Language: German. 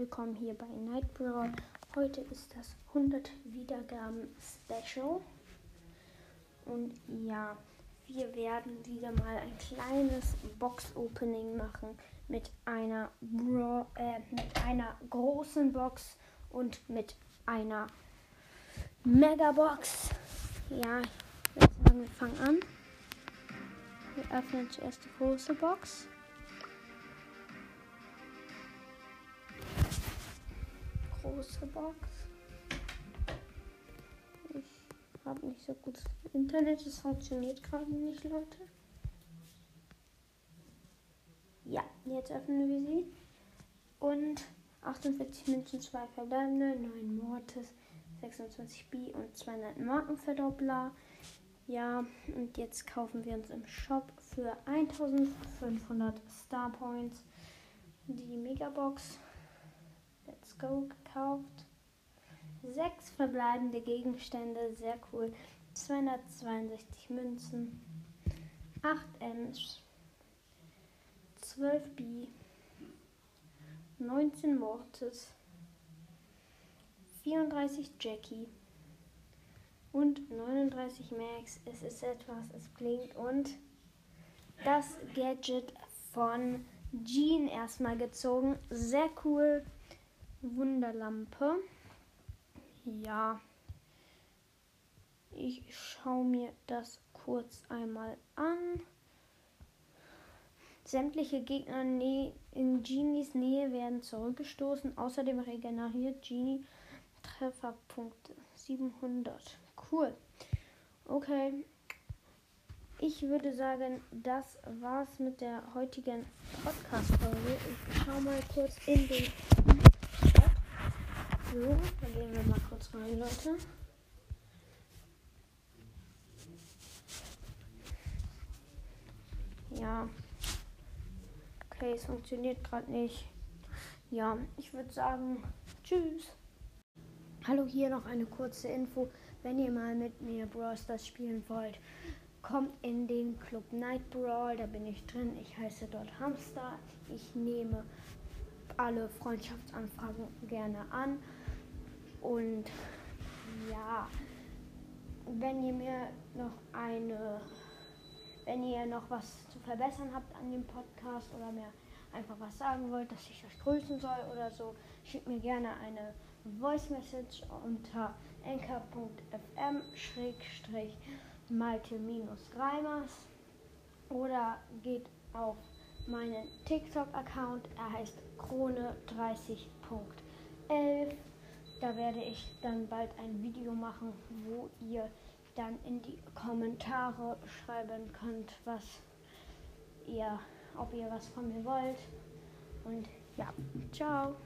willkommen hier bei Night Brawl. Heute ist das 100 Wiedergaben Special. Und ja, wir werden wieder mal ein kleines Box-Opening machen mit einer, Brawl, äh, mit einer großen Box und mit einer Megabox. Ja, ich würde sagen, wir fangen an. Wir öffnen zuerst die große Box. Große Box. Ich habe nicht so gutes Internet. Es funktioniert gerade nicht, Leute. Ja, jetzt öffnen wir sie. Und 48 Münzen, 2 verbleibende, 9 Mortis, 26 B und 200 Markenverdoppler. Ja, und jetzt kaufen wir uns im Shop für 1500 Star Points die Megabox. Go gekauft. Sechs verbleibende Gegenstände, sehr cool. 262 Münzen, 8 Ms, 12 B, 19 Mortis, 34 Jackie und 39 Max. Es ist etwas, es blinkt und das Gadget von Jean erstmal gezogen. Sehr cool. Wunderlampe. Ja. Ich schaue mir das kurz einmal an. Sämtliche Gegner in Genies Nähe werden zurückgestoßen. Außerdem regeneriert Genie Trefferpunkte 700. Cool. Okay. Ich würde sagen, das war's mit der heutigen Podcast-Folge. Ich schaue mal kurz in den so, dann gehen wir mal kurz rein, Leute. Ja. Okay, es funktioniert gerade nicht. Ja, ich würde sagen, tschüss. Hallo, hier noch eine kurze Info. Wenn ihr mal mit mir Brawl Stars spielen wollt, kommt in den Club Night Brawl, da bin ich drin. Ich heiße dort Hamster. Ich nehme alle Freundschaftsanfragen gerne an. Und ja, wenn ihr mir noch eine, wenn ihr noch was zu verbessern habt an dem Podcast oder mir einfach was sagen wollt, dass ich euch grüßen soll oder so, schickt mir gerne eine Voice Message unter enker.fm malte-greimers oder geht auf meinen TikTok-Account. Er heißt Krone30.11. Da werde ich dann bald ein Video machen, wo ihr dann in die Kommentare schreiben könnt, was ihr, ob ihr was von mir wollt. Und ja, ciao.